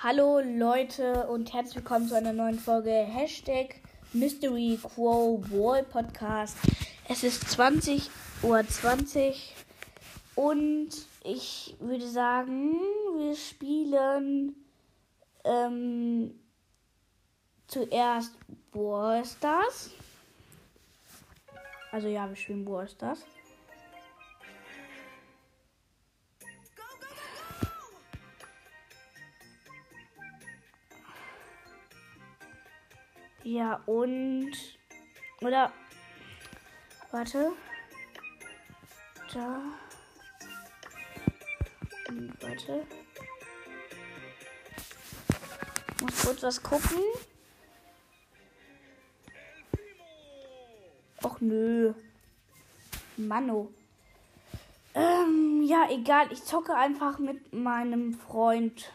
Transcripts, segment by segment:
Hallo Leute und herzlich willkommen zu einer neuen Folge Hashtag Mystery Quo Wall Podcast. Es ist 20.20 Uhr 20 und ich würde sagen, wir spielen ähm, zuerst Brawl Stars. Also ja, wir spielen Brawl Ja, und. Oder. Warte. Da. Und warte. Muss kurz was gucken. Och nö. Mano. Ähm, ja, egal. Ich zocke einfach mit meinem Freund.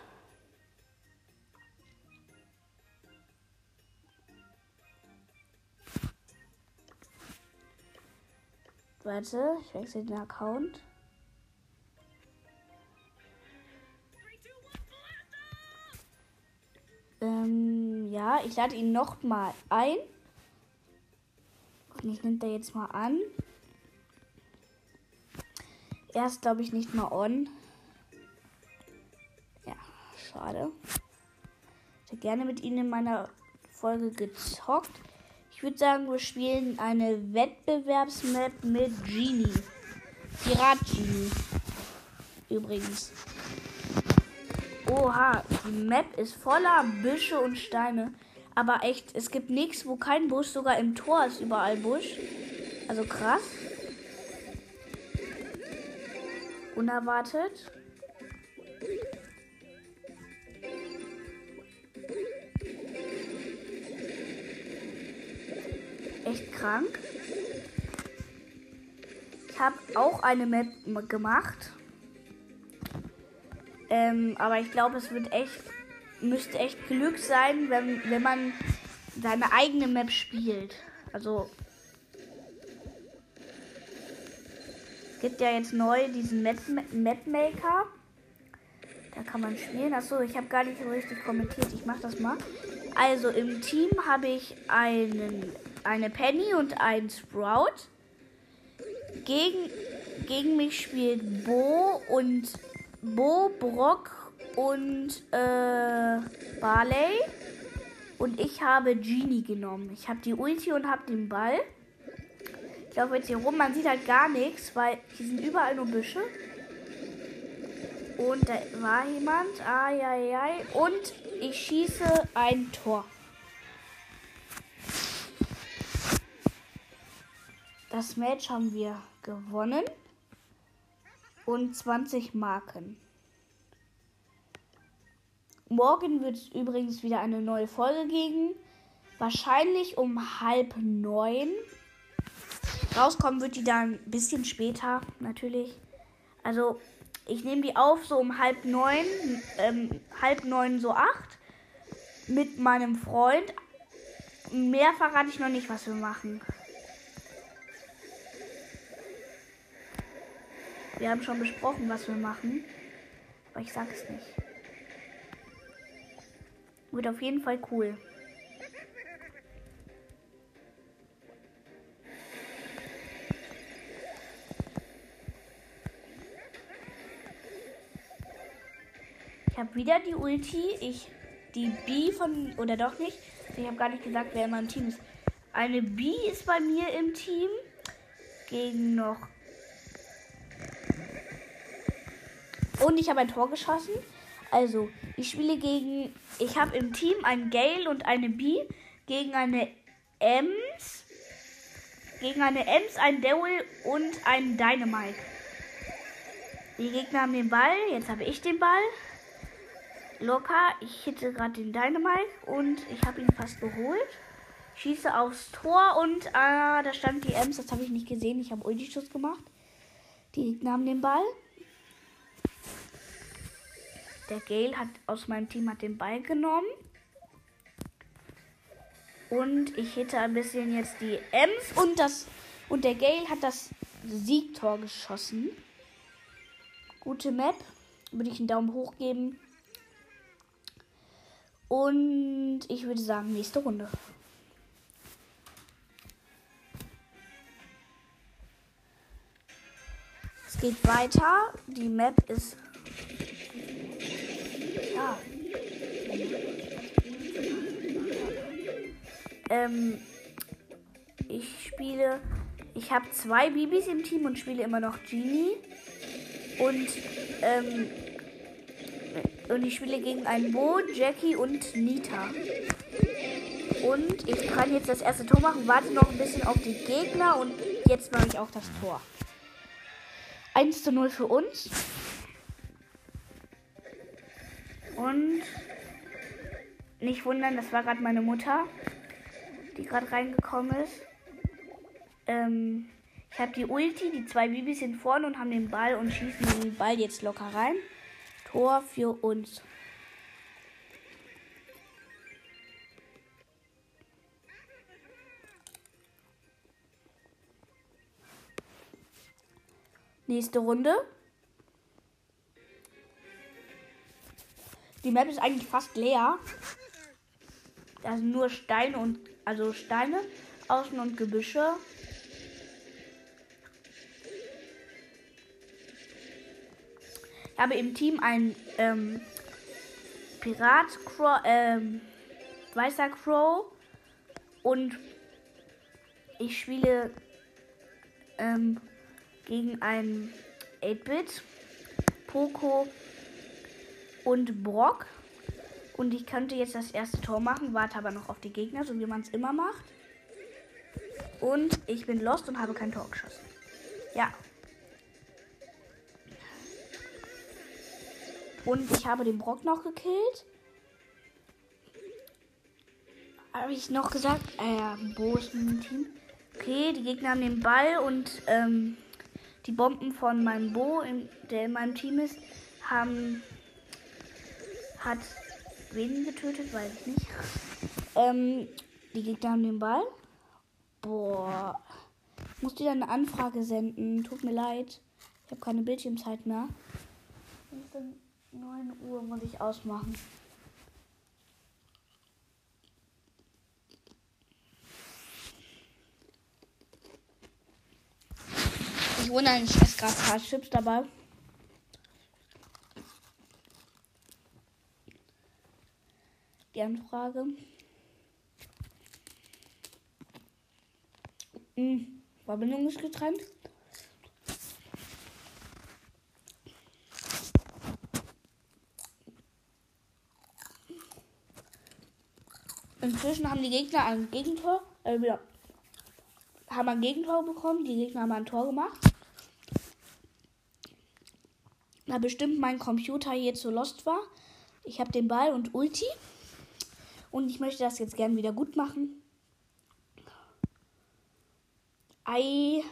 Warte, ich wechsle den Account. Ähm, ja, ich lade ihn noch mal ein. Ich nehme da jetzt mal an. Er ist, glaube ich, nicht mal on. Ja, schade. Ich hätte gerne mit Ihnen in meiner Folge gezockt. Würde sagen, wir spielen eine Wettbewerbsmap mit Genie. Pirat Genie. Übrigens. Oha, die Map ist voller Büsche und Steine. Aber echt, es gibt nichts, wo kein Busch, sogar im Tor ist überall Busch. Also krass. Unerwartet. Krank. Ich habe auch eine Map gemacht. Ähm, aber ich glaube, es wird echt müsste echt Glück sein, wenn, wenn man seine eigene Map spielt. Also. Gibt ja jetzt neu diesen Map, Map Maker. Da kann man spielen. Achso, ich habe gar nicht so richtig kommentiert. Ich mache das mal. Also im Team habe ich einen, eine Penny und einen Sprout. Gegen, gegen mich spielt Bo und Bo, Brock und äh, Barley. Und ich habe Genie genommen. Ich habe die Ulti und habe den Ball. Ich laufe jetzt hier rum. Man sieht halt gar nichts, weil hier sind überall nur Büsche. Und da war jemand. Ai, Und ich schieße ein Tor. Das Match haben wir gewonnen. Und 20 Marken. Morgen wird es übrigens wieder eine neue Folge geben. Wahrscheinlich um halb neun. Rauskommen wird die dann ein bisschen später, natürlich. Also, ich nehme die auf so um halb neun, ähm, halb neun, so acht. Mit meinem Freund. Mehr verrate ich noch nicht, was wir machen. Wir haben schon besprochen, was wir machen. Aber ich sag es nicht. Wird auf jeden Fall cool. Ich habe wieder die Ulti. Ich die B von oder doch nicht. Ich habe gar nicht gesagt, wer in meinem Team ist. Eine B ist bei mir im Team gegen noch und ich habe ein Tor geschossen. Also, ich spiele gegen. Ich habe im Team einen Gale und eine B. Gegen eine Ems. Gegen eine Ems, ein Daryl und ein Dynamite. Die Gegner haben den Ball. Jetzt habe ich den Ball. Locker. Ich hitte gerade den Dynamite und ich habe ihn fast geholt. Schieße aufs Tor und ah, da stand die Ems. Das habe ich nicht gesehen. Ich habe Ulti-Schuss gemacht. Die Gegner haben den Ball. Der Gale hat aus meinem Team hat den Ball genommen. Und ich hätte ein bisschen jetzt die Ems und das und der Gale hat das Siegtor geschossen. Gute Map. Würde ich einen Daumen hoch geben. Und ich würde sagen, nächste Runde. Es geht weiter. Die Map ist. Ja. Ähm, ich spiele. Ich habe zwei Bibis im Team und spiele immer noch Genie. Und ähm, und ich spiele gegen einen Bo, Jackie und Nita. Und ich kann jetzt das erste Tor machen. Warte noch ein bisschen auf die Gegner. Und jetzt mache ich auch das Tor. 1 zu 0 für uns. Und nicht wundern, das war gerade meine Mutter, die gerade reingekommen ist. Ähm, ich habe die Ulti, die zwei Bibis sind vorne und haben den Ball und schießen den Ball jetzt locker rein. Tor für uns. Nächste Runde. Die Map ist eigentlich fast leer. Da sind nur Steine und also Steine außen und Gebüsche. Ich habe im Team einen ähm, Pirat Crow, ähm, Weißer Crow und ich spiele ähm, gegen einen 8-Bit, Poco und Brock. Und ich könnte jetzt das erste Tor machen, warte aber noch auf die Gegner, so wie man es immer macht. Und ich bin lost und habe kein Tor geschossen. Ja, Und ich habe den Brock noch gekillt. Habe ich noch gesagt? Äh, Bo ist im Team. Okay, die Gegner haben den Ball und ähm, die Bomben von meinem Bo, in, der in meinem Team ist, haben hat wen getötet, weiß ich nicht. Ähm, die Gegner haben den Ball. Boah. Ich muss dir eine Anfrage senden. Tut mir leid. Ich habe keine Bildschirmzeit mehr. 9 Uhr muss ich ausmachen. Ich wundere ich esse gerade ein paar Chips dabei. Die Anfrage. Hm, Verbindung ist getrennt. Inzwischen haben die Gegner ein Gegentor, äh, wieder, haben ein Gegentor bekommen. Die Gegner haben ein Tor gemacht. Da bestimmt mein Computer hier zu lost war. Ich habe den Ball und Ulti. Und ich möchte das jetzt gern wieder gut machen. Ei.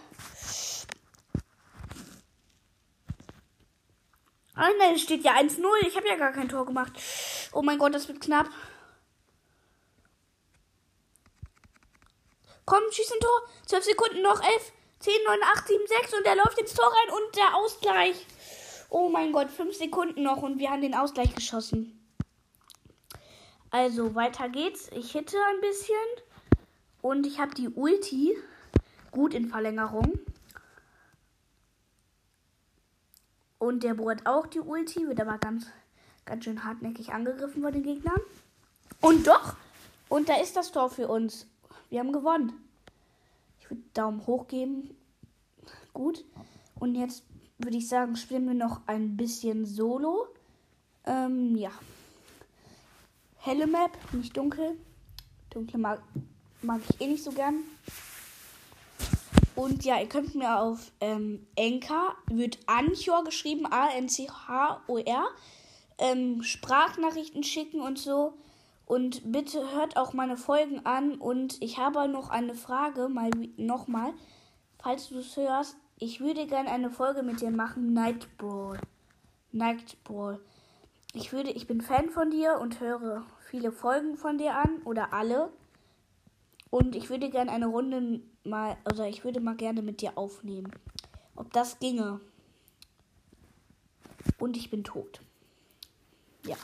Ah nein, es steht ja 1-0. Ich habe ja gar kein Tor gemacht. Oh mein Gott, das wird knapp. Komm, schieß ein Tor. 12 Sekunden noch. 11, 10, 9, 8, 7, 6. Und er läuft ins Tor rein und der Ausgleich. Oh mein Gott, 5 Sekunden noch und wir haben den Ausgleich geschossen. Also, weiter geht's. Ich hitte ein bisschen. Und ich habe die Ulti. Gut in Verlängerung. Und der Bo hat auch die Ulti. Wird aber ganz, ganz schön hartnäckig angegriffen von den Gegnern. Und doch. Und da ist das Tor für uns. Wir haben gewonnen. Ich würde Daumen hoch geben. Gut. Und jetzt würde ich sagen, spielen wir noch ein bisschen Solo. Ähm, ja. Helle Map, nicht dunkel. Dunkle mag, mag ich eh nicht so gern. Und ja, ihr könnt mir auf ähm, wird Anchor geschrieben, A-N-C-H-O-R, ähm, Sprachnachrichten schicken und so. Und bitte hört auch meine Folgen an. Und ich habe noch eine Frage, mal nochmal. Falls du es hörst, ich würde gerne eine Folge mit dir machen, Night Brawl ich würde, ich bin Fan von dir und höre viele Folgen von dir an oder alle. Und ich würde gerne eine Runde mal, also ich würde mal gerne mit dir aufnehmen. Ob das ginge. Und ich bin tot. Ja.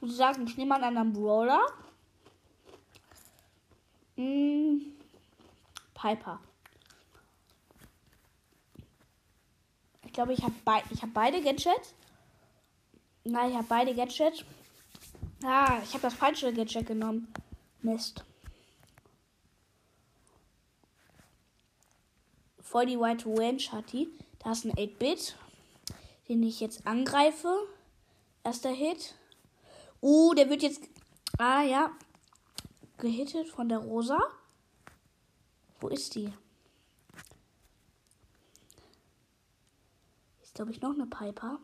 Und sie sagen, ich nehme an einem Brawler. Hm, Piper. Glaube, ich habe bei ich hab beide Gadgets. Nein, ich habe beide Gadgets. Ah, ich habe das falsche Gadget genommen. Mist. Voll die White Range hat die. Da ist ein 8-Bit, den ich jetzt angreife. Erster Hit. Uh, der wird jetzt. Ah, ja. Gehittet von der Rosa. Wo ist die? Ist, glaube ich, noch eine Piper.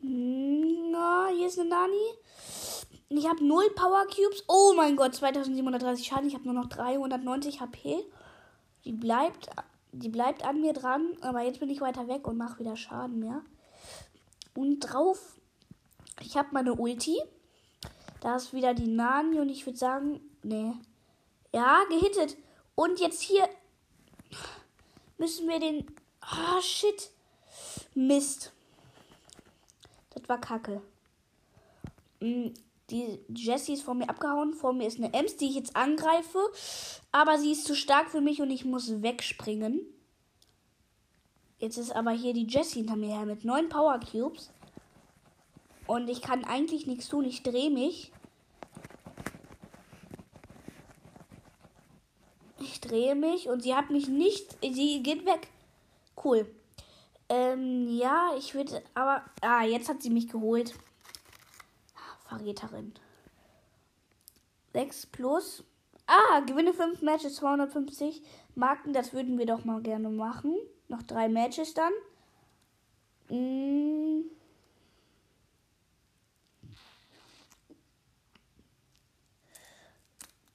Na, hier ist eine Nani. Ich habe 0 Power Cubes. Oh mein Gott, 2730 Schaden. Ich habe nur noch 390 HP. Die bleibt, die bleibt an mir dran. Aber jetzt bin ich weiter weg und mache wieder Schaden mehr. Und drauf, ich habe meine Ulti. Da ist wieder die Nani und ich würde sagen, nee. Ja, gehittet. Und jetzt hier müssen wir den. Ah, oh, shit. Mist. Das war kacke. Die Jessie ist vor mir abgehauen. Vor mir ist eine Ems, die ich jetzt angreife. Aber sie ist zu stark für mich und ich muss wegspringen. Jetzt ist aber hier die Jessie hinter mir her mit neun Power Cubes. Und ich kann eigentlich nichts tun. Ich drehe mich. Ich drehe mich und sie hat mich nicht. Sie geht weg. Cool. Ähm, ja, ich würde. Aber. Ah, jetzt hat sie mich geholt. Verräterin. 6 plus. Ah, gewinne 5 Matches, 250 Marken. Das würden wir doch mal gerne machen. Noch 3 Matches dann. Mm.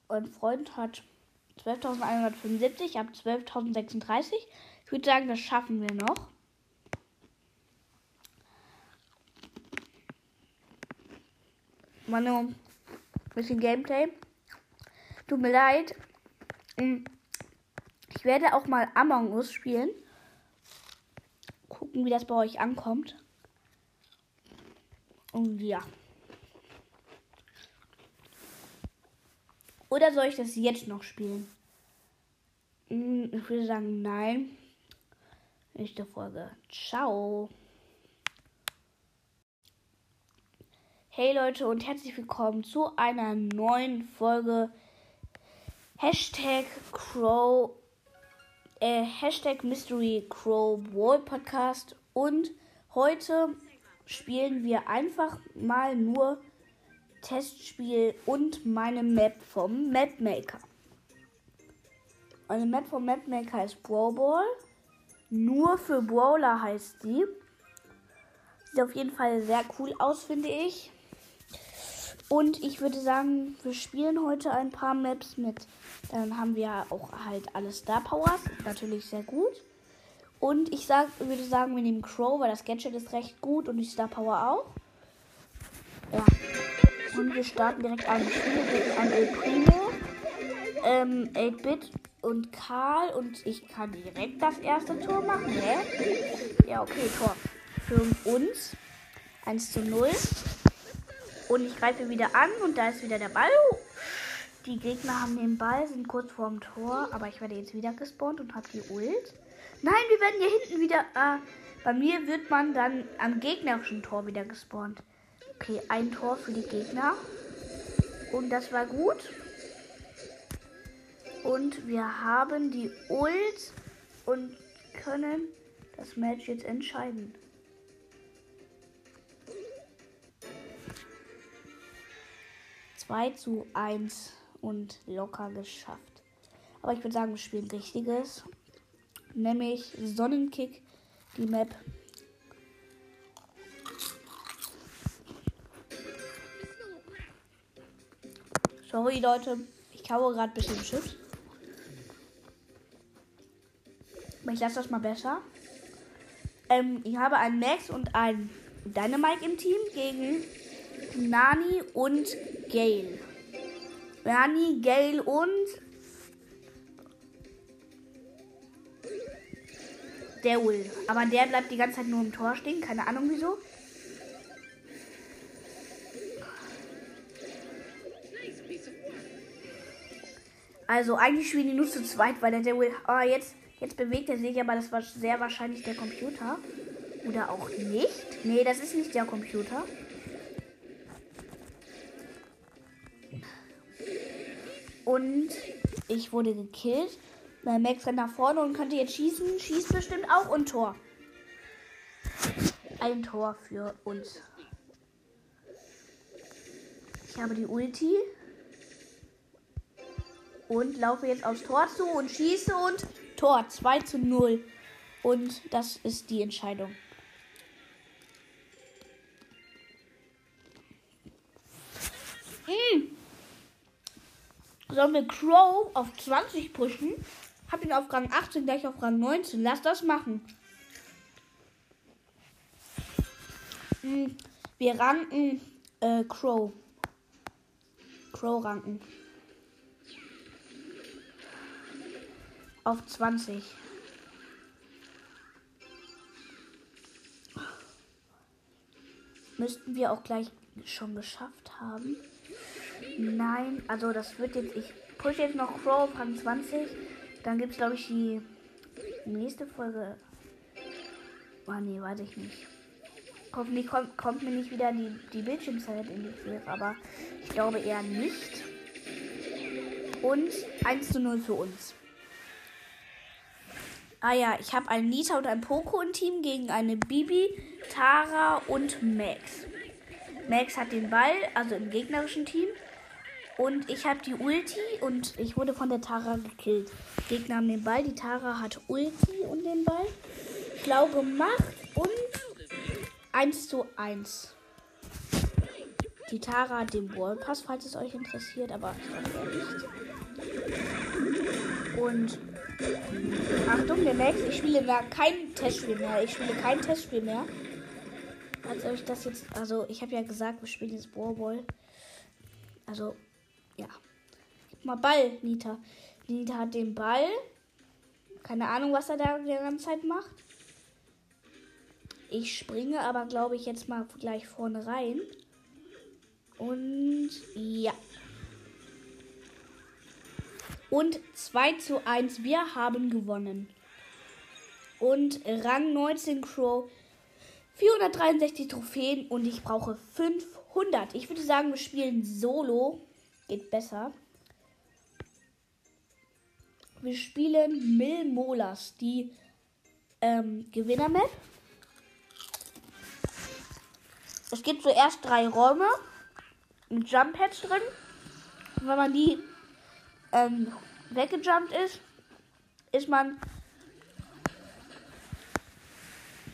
Ein Freund hat 12.175, ich habe 12.036. Ich würde sagen, das schaffen wir noch. Manu, ein bisschen Gameplay. Tut mir leid. Hm, ich werde auch mal Among Us spielen. Gucken, wie das bei euch ankommt. Und ja. Oder soll ich das jetzt noch spielen? Hm, ich würde sagen, nein. Nächste Folge. Ciao. Hey Leute und herzlich willkommen zu einer neuen Folge Hashtag Crow, äh, Hashtag Mystery Crow Wall Podcast und heute spielen wir einfach mal nur Testspiel und meine Map vom Mapmaker. Meine Map vom Mapmaker ist Brawl Ball. Nur für Brawler heißt die. Sieht auf jeden Fall sehr cool aus, finde ich. Und ich würde sagen, wir spielen heute ein paar Maps mit. Dann haben wir auch halt alle Star Powers. Natürlich sehr gut. Und ich sag, würde sagen, wir nehmen Crow, weil das Gadget ist recht gut und die Star Power auch. Ja. Und wir starten direkt an. Ich spiele gegen ein El Primo, ähm, 8-Bit und Karl. Und ich kann direkt das erste Tor machen, hä? Ja, okay, Tor. Für uns. 1 zu 0. Und ich greife wieder an und da ist wieder der Ball. Die Gegner haben den Ball, sind kurz vorm Tor, aber ich werde jetzt wieder gespawnt und habe die Ult. Nein, wir werden hier hinten wieder. Äh, bei mir wird man dann am gegnerischen Tor wieder gespawnt. Okay, ein Tor für die Gegner. Und das war gut. Und wir haben die Ult und können das Match jetzt entscheiden. 2 zu 1 und locker geschafft. Aber ich würde sagen, wir spielen richtiges. Nämlich Sonnenkick, die Map. Sorry Leute, ich kaue gerade ein bisschen Chips. Aber ich lasse das mal besser. Ähm, ich habe einen Max und einen Dynamite im Team gegen Nani und Gale. Nani, Gale und der Will. Aber der bleibt die ganze Zeit nur im Tor stehen. Keine Ahnung wieso. Also eigentlich spielen die nur zu zweit, weil der, der Will. Oh, jetzt, jetzt bewegt er sich, aber das war sehr wahrscheinlich der Computer. Oder auch nicht. Nee, das ist nicht der Computer. Und ich wurde gekillt. Mein Max rennt nach vorne und könnte jetzt schießen. Schießt bestimmt auch und Tor. Ein Tor für uns. Ich habe die Ulti. Und laufe jetzt aufs Tor zu und schieße und Tor 2 zu 0. Und das ist die Entscheidung. Hm. Sollen wir Crow auf 20 pushen? Hab ihn auf Rang 18, gleich auf Rang 19. Lass das machen. Hm. Wir ranken äh, Crow. Crow ranken. Auf 20. Müssten wir auch gleich schon geschafft haben. Nein, also das wird jetzt. Ich push jetzt noch Crow auf Rang 20. Dann gibt es, glaube ich, die nächste Folge. Oh nee, weiß ich nicht. Hoffentlich kommt, kommt mir nicht wieder die, die Bildschirmzeit in die Quere, aber ich glaube eher nicht. Und 1 zu 0 für uns. Ah ja, ich habe einen Nita und ein Poco im Team gegen eine Bibi, Tara und Max. Max hat den Ball, also im gegnerischen Team. Und ich habe die Ulti und ich wurde von der Tara gekillt. Gegner haben den Ball, die Tara hat Ulti und den Ball. Schlau gemacht und 1 zu 1. Die Tara hat den Ballpass, falls es euch interessiert, aber ich glaube nicht. Und Achtung, der Max, ich spiele da kein Testspiel mehr. Ich spiele kein Testspiel mehr. Als euch das jetzt, also ich habe ja gesagt, wir spielen jetzt Ballball. Also, ja. Mal Ball, Nita. Nita hat den Ball. Keine Ahnung, was er da die ganze Zeit macht. Ich springe aber, glaube ich, jetzt mal gleich vorne rein. Und ja. Und 2 zu 1. Wir haben gewonnen. Und Rang 19 Crow. 463 Trophäen und ich brauche 500. Ich würde sagen, wir spielen Solo. Geht besser. Wir spielen Mil Molas, die ähm, Gewinner-Map. Es gibt zuerst drei Räume mit Jump Pads drin. Wenn man die ähm, weggejumpt ist, ist man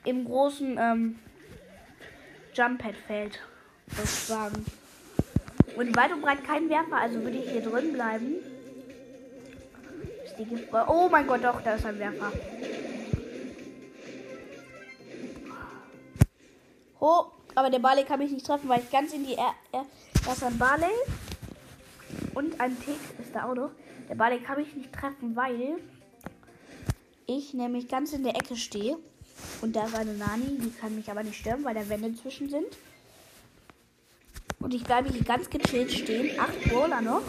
im großen ähm, Jump Pad Feld sozusagen. Und weit und breit kein Werfer, also würde ich hier drin bleiben. Oh mein Gott, doch, da ist ein Werfer. Oh, aber der Barley kann mich nicht treffen, weil ich ganz in die. Er, er, da ist ein Barley. Und ein Tick ist da auch noch. Der Barley kann mich nicht treffen, weil ich nämlich ganz in der Ecke stehe. Und da ist eine Nani, die kann mich aber nicht stören, weil da Wände zwischen sind. Und ich bleibe hier ganz gechillt stehen. Acht Brawler noch.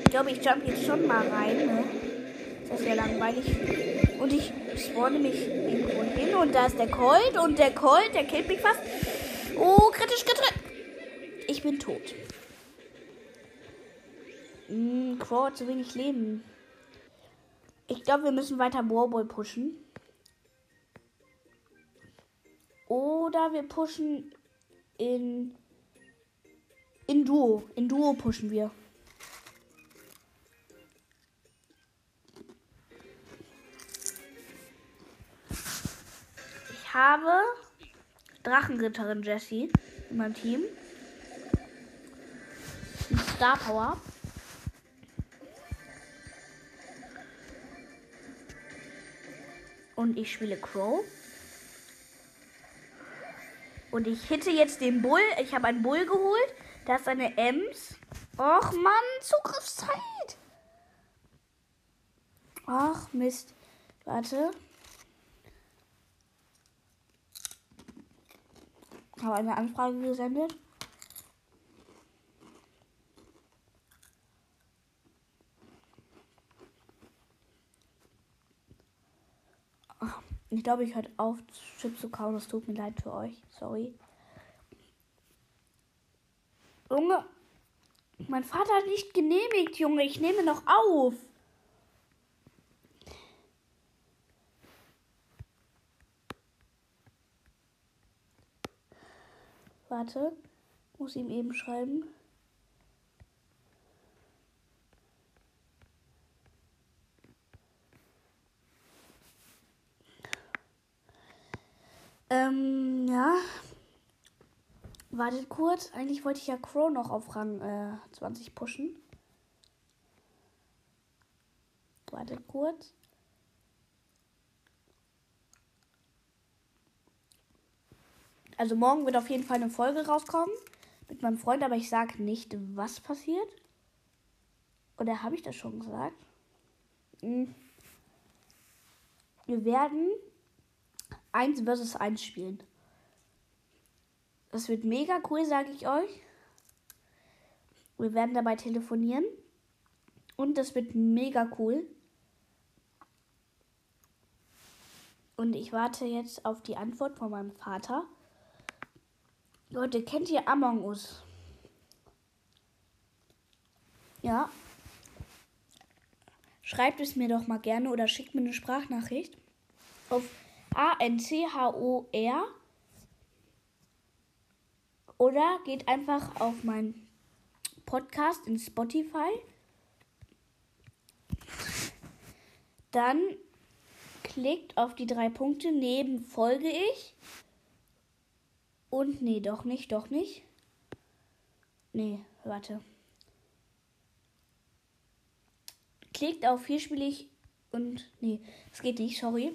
Ich glaube, ich jump jetzt schon mal rein. Ne? Das ist ja langweilig. Und ich spawne mich irgendwo hin. Und da ist der Colt. Und der Colt, der killt mich fast. Oh, kritisch, kritisch. Ich bin tot. Hm, Crow hat zu wenig Leben. Ich glaube, wir müssen weiter Brawlball pushen. Oder wir pushen in. In Duo. In Duo pushen wir. Ich habe Drachenritterin Jessie in meinem Team. Star Power. Und ich spiele Crow. Und ich hitte jetzt den Bull. Ich habe einen Bull geholt. Da ist eine Ems. Och Mann, Zugriffszeit. Ach Mist. Warte. Habe eine Anfrage gesendet. Ich glaube, ich hört auf, Chips zu kauen. Es tut mir leid für euch. Sorry. Junge, mein Vater hat nicht genehmigt, Junge. Ich nehme noch auf. Warte, muss ihm eben schreiben. Ähm, ja. Wartet kurz. Eigentlich wollte ich ja Crow noch auf Rang äh, 20 pushen. Wartet kurz. Also morgen wird auf jeden Fall eine Folge rauskommen mit meinem Freund, aber ich sage nicht, was passiert. Oder habe ich das schon gesagt? Hm. Wir werden 1 versus 1 spielen. Das wird mega cool, sage ich euch. Wir werden dabei telefonieren. Und das wird mega cool. Und ich warte jetzt auf die Antwort von meinem Vater. Leute, kennt ihr Among Us? Ja. Schreibt es mir doch mal gerne oder schickt mir eine Sprachnachricht auf A-N-C-H-O-R. Oder geht einfach auf meinen Podcast in Spotify. Dann klickt auf die drei Punkte neben Folge ich. Und nee, doch nicht, doch nicht. Nee, warte. Klickt auf hier spiele ich und nee, es geht nicht, sorry.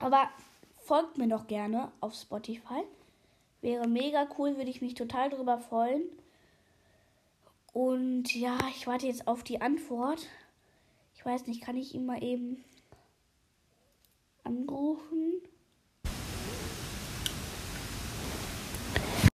Aber folgt mir doch gerne auf Spotify. Wäre mega cool, würde ich mich total drüber freuen. Und ja, ich warte jetzt auf die Antwort. Ich weiß nicht, kann ich ihn mal eben anrufen?